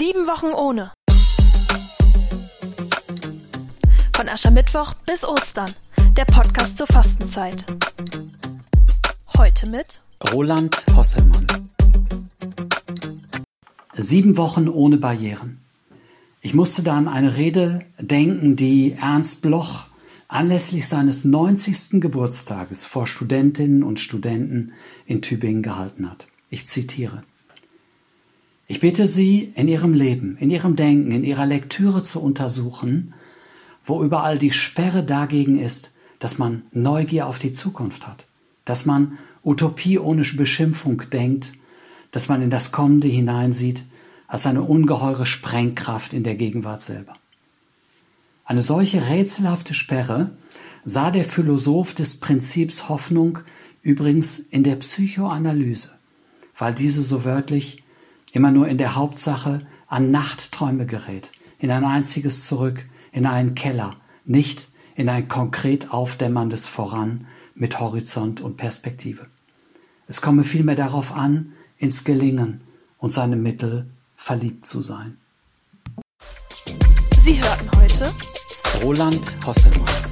Sieben Wochen ohne. Von Aschermittwoch bis Ostern. Der Podcast zur Fastenzeit. Heute mit Roland Hosselmann. Sieben Wochen ohne Barrieren. Ich musste da an eine Rede denken, die Ernst Bloch anlässlich seines 90. Geburtstages vor Studentinnen und Studenten in Tübingen gehalten hat. Ich zitiere. Ich bitte Sie, in Ihrem Leben, in Ihrem Denken, in Ihrer Lektüre zu untersuchen, wo überall die Sperre dagegen ist, dass man Neugier auf die Zukunft hat, dass man Utopie ohne Beschimpfung denkt, dass man in das Kommende hineinsieht als eine ungeheure Sprengkraft in der Gegenwart selber. Eine solche rätselhafte Sperre sah der Philosoph des Prinzips Hoffnung übrigens in der Psychoanalyse, weil diese so wörtlich immer nur in der Hauptsache an Nachtträume gerät, in ein einziges Zurück, in einen Keller, nicht in ein konkret aufdämmerndes Voran mit Horizont und Perspektive. Es komme vielmehr darauf an, ins Gelingen und seine Mittel verliebt zu sein. Sie hörten heute Roland Hosselmann.